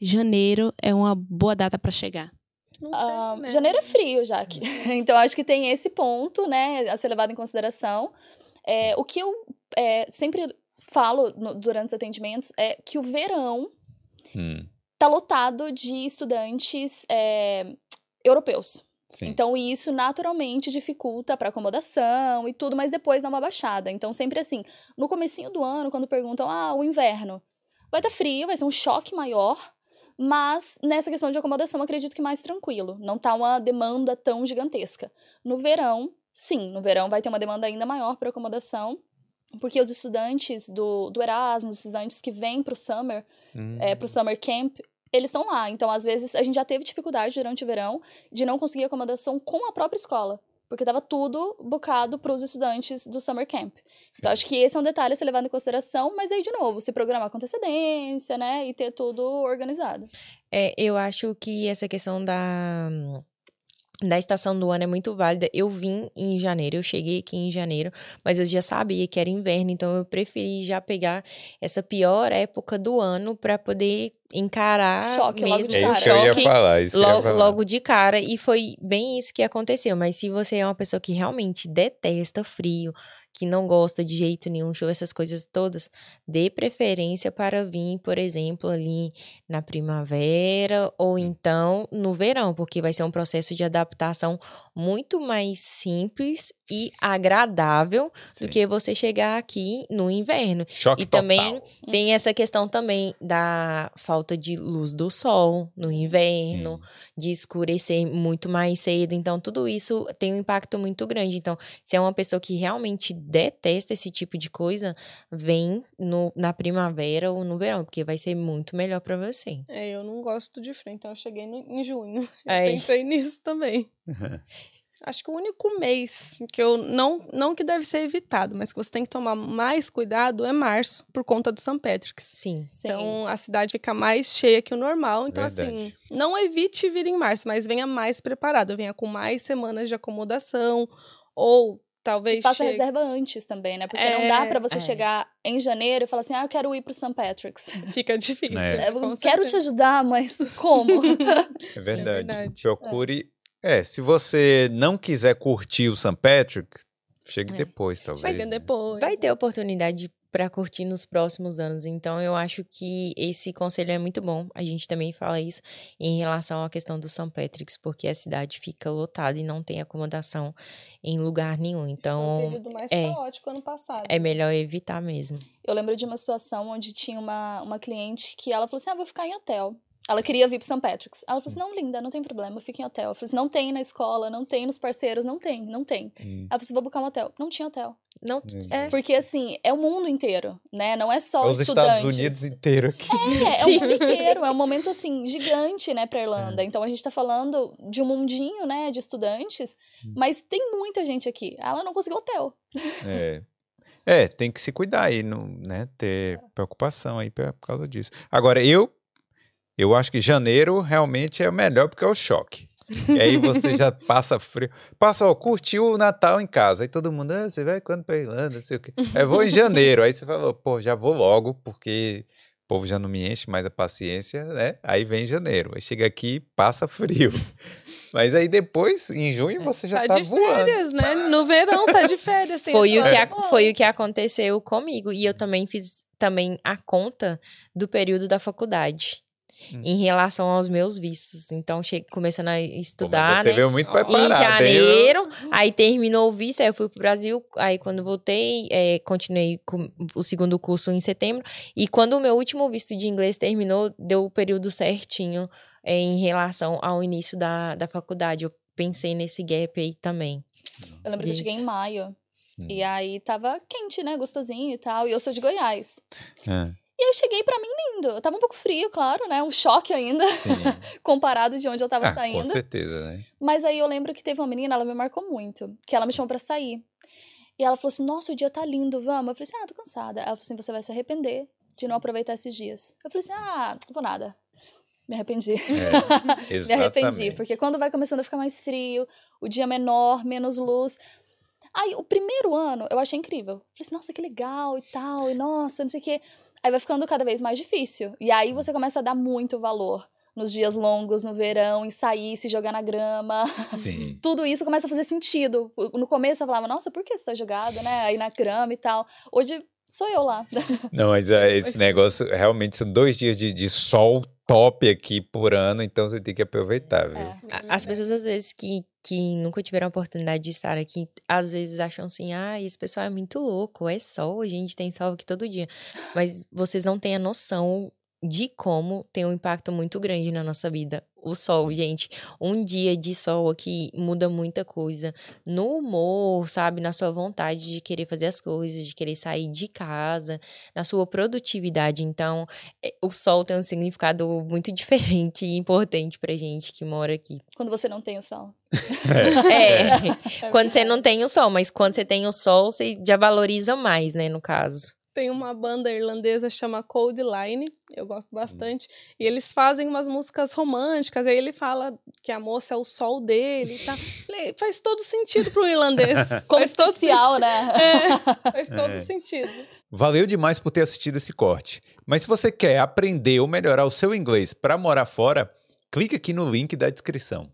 janeiro é uma boa data para chegar? Uh, né? Janeiro é frio, já que. então, acho que tem esse ponto, né, a ser levado em consideração. É, o que eu é, sempre falo no, durante os atendimentos é que o verão hum. tá lotado de estudantes é, europeus. Sim. Então, isso naturalmente dificulta para acomodação e tudo, mas depois dá uma baixada. Então, sempre assim, no comecinho do ano, quando perguntam, ah, o inverno, vai estar tá frio, vai ser um choque maior, mas nessa questão de acomodação, acredito que mais tranquilo. Não tá uma demanda tão gigantesca. No verão, sim, no verão vai ter uma demanda ainda maior para acomodação, porque os estudantes do, do Erasmus, os estudantes que vêm para o summer, hum. é, para o summer camp, eles estão lá. Então, às vezes, a gente já teve dificuldade durante o verão de não conseguir acomodação com a própria escola. Porque estava tudo bocado para os estudantes do Summer Camp. Sim. Então, acho que esse é um detalhe a ser levado em consideração, mas aí, de novo, se programar com antecedência, né? E ter tudo organizado. É, eu acho que essa questão da da estação do ano é muito válida. Eu vim em janeiro, eu cheguei aqui em janeiro, mas eu já sabia que era inverno, então eu preferi já pegar essa pior época do ano para poder encarar choque mesmo, logo de cara. choque falar, logo, logo de cara e foi bem isso que aconteceu. Mas se você é uma pessoa que realmente detesta frio, que não gosta de jeito nenhum, show, essas coisas todas, dê preferência para vir, por exemplo, ali na primavera ou hum. então no verão, porque vai ser um processo de adaptação muito mais simples e agradável Sim. do que você chegar aqui no inverno. Choque e total. também tem essa questão também da falta de luz do sol no inverno, Sim. de escurecer muito mais cedo. Então, tudo isso tem um impacto muito grande. Então, se é uma pessoa que realmente detesta esse tipo de coisa, vem no, na primavera ou no verão, porque vai ser muito melhor para você. É, eu não gosto de frio, então eu cheguei no, em junho. Eu é. pensei nisso também. Acho que o único mês que eu não não que deve ser evitado, mas que você tem que tomar mais cuidado é março, por conta do St. Patrick's. Sim. Então a cidade fica mais cheia que o normal. Então, assim, Verdade. assim, não evite vir em março, mas venha mais preparado, venha com mais semanas de acomodação, ou talvez. E faça chegue... reserva antes também, né? Porque é, não dá para você é. chegar em janeiro e falar assim: ah, eu quero ir pro St. Patrick's. Fica difícil. É. Eu quero te ajudar, mas como? é verdade. É verdade. Procure é, se você não quiser curtir o St. Patrick, chegue é. depois, talvez. Vai ser né? depois. Vai ter oportunidade para curtir nos próximos anos. Então, eu acho que esse conselho é muito bom. A gente também fala isso em relação à questão do St. Patrick's, porque a cidade fica lotada e não tem acomodação em lugar nenhum. Então, Foi o período mais é, caótico ano passado. É melhor evitar mesmo. Eu lembro de uma situação onde tinha uma, uma cliente que ela falou assim: ah, vou ficar em hotel. Ela queria vir pro St. Patrick's. Ela falou assim: não, linda, não tem problema, fica em hotel. Eu falei assim: não tem na escola, não tem nos parceiros, não tem, não tem. Hum. Ela falou assim: vou buscar um hotel. Não tinha hotel. Não, é. Porque, assim, é o mundo inteiro, né? Não é só é os estudantes. Estados Unidos inteiro aqui. É, é o mundo inteiro. É um momento, assim, gigante, né, pra Irlanda. É. Então, a gente tá falando de um mundinho, né, de estudantes. Hum. Mas tem muita gente aqui. Ela não conseguiu hotel. É. É, tem que se cuidar e não, né, ter preocupação aí por causa disso. Agora, eu eu acho que janeiro realmente é o melhor porque é o choque. E aí você já passa frio. Passa, ó, curtiu o Natal em casa. Aí todo mundo, ah, você vai quando pra Irlanda, não sei o quê. Aí vou em janeiro. Aí você fala, pô, já vou logo, porque o povo já não me enche mais a paciência, né? Aí vem janeiro. Aí chega aqui, passa frio. Mas aí depois, em junho, você já tá, tá de voando. férias, né? No verão tá de férias. foi, o que a, foi o que aconteceu comigo. E eu também fiz também a conta do período da faculdade hum. em relação aos meus vistos. Então, cheguei começando a estudar, você né? Veio muito preparado, em janeiro, hein? aí terminou o visto, aí eu fui pro Brasil, aí quando voltei, é, continuei com o segundo curso em setembro, e quando o meu último visto de inglês terminou, deu o período certinho é, em relação ao início da, da faculdade. Eu pensei nesse gap aí também. Eu lembro que eu cheguei em maio. Hum. E aí tava quente, né? Gostosinho e tal. E eu sou de Goiás. É. E eu cheguei para mim lindo. Eu tava um pouco frio, claro, né? Um choque ainda, comparado de onde eu tava ah, saindo. Com certeza, né? Mas aí eu lembro que teve uma menina, ela me marcou muito, que ela me chamou para sair. E ela falou assim: Nossa, o dia tá lindo, vamos. Eu falei assim: Ah, tô cansada. Ela falou assim: Você vai se arrepender de não aproveitar esses dias. Eu falei assim: Ah, vou nada. Me arrependi. É, me arrependi, porque quando vai começando a ficar mais frio, o dia menor, menos luz. Aí, o primeiro ano, eu achei incrível. Falei assim, nossa, que legal e tal, e nossa, não sei o quê. aí vai ficando cada vez mais difícil. E aí você começa a dar muito valor nos dias longos, no verão, em sair, se jogar na grama. Sim. Tudo isso começa a fazer sentido. No começo eu falava, nossa, por que você tá jogado, né? Aí na grama e tal. Hoje sou eu lá. Não, mas é, esse negócio realmente são dois dias de, de sol top aqui por ano, então você tem que aproveitar, viu? É. As pessoas, às vezes, que, que nunca tiveram a oportunidade de estar aqui, às vezes acham assim, ah, esse pessoal é muito louco, é sol, a gente tem sol aqui todo dia. Mas vocês não têm a noção de como tem um impacto muito grande na nossa vida. O sol, gente, um dia de sol aqui muda muita coisa no humor, sabe? Na sua vontade de querer fazer as coisas, de querer sair de casa, na sua produtividade. Então, é, o sol tem um significado muito diferente e importante pra gente que mora aqui. Quando você não tem o sol. É, é quando você não tem o sol, mas quando você tem o sol, você já valoriza mais, né, no caso tem uma banda irlandesa chama Cold Line, eu gosto bastante, e eles fazem umas músicas românticas, aí ele fala que a moça é o sol dele e tá. faz todo sentido pro irlandês. Como faz especial, todo... né? É, faz todo é. sentido. Valeu demais por ter assistido esse corte. Mas se você quer aprender ou melhorar o seu inglês para morar fora, clique aqui no link da descrição.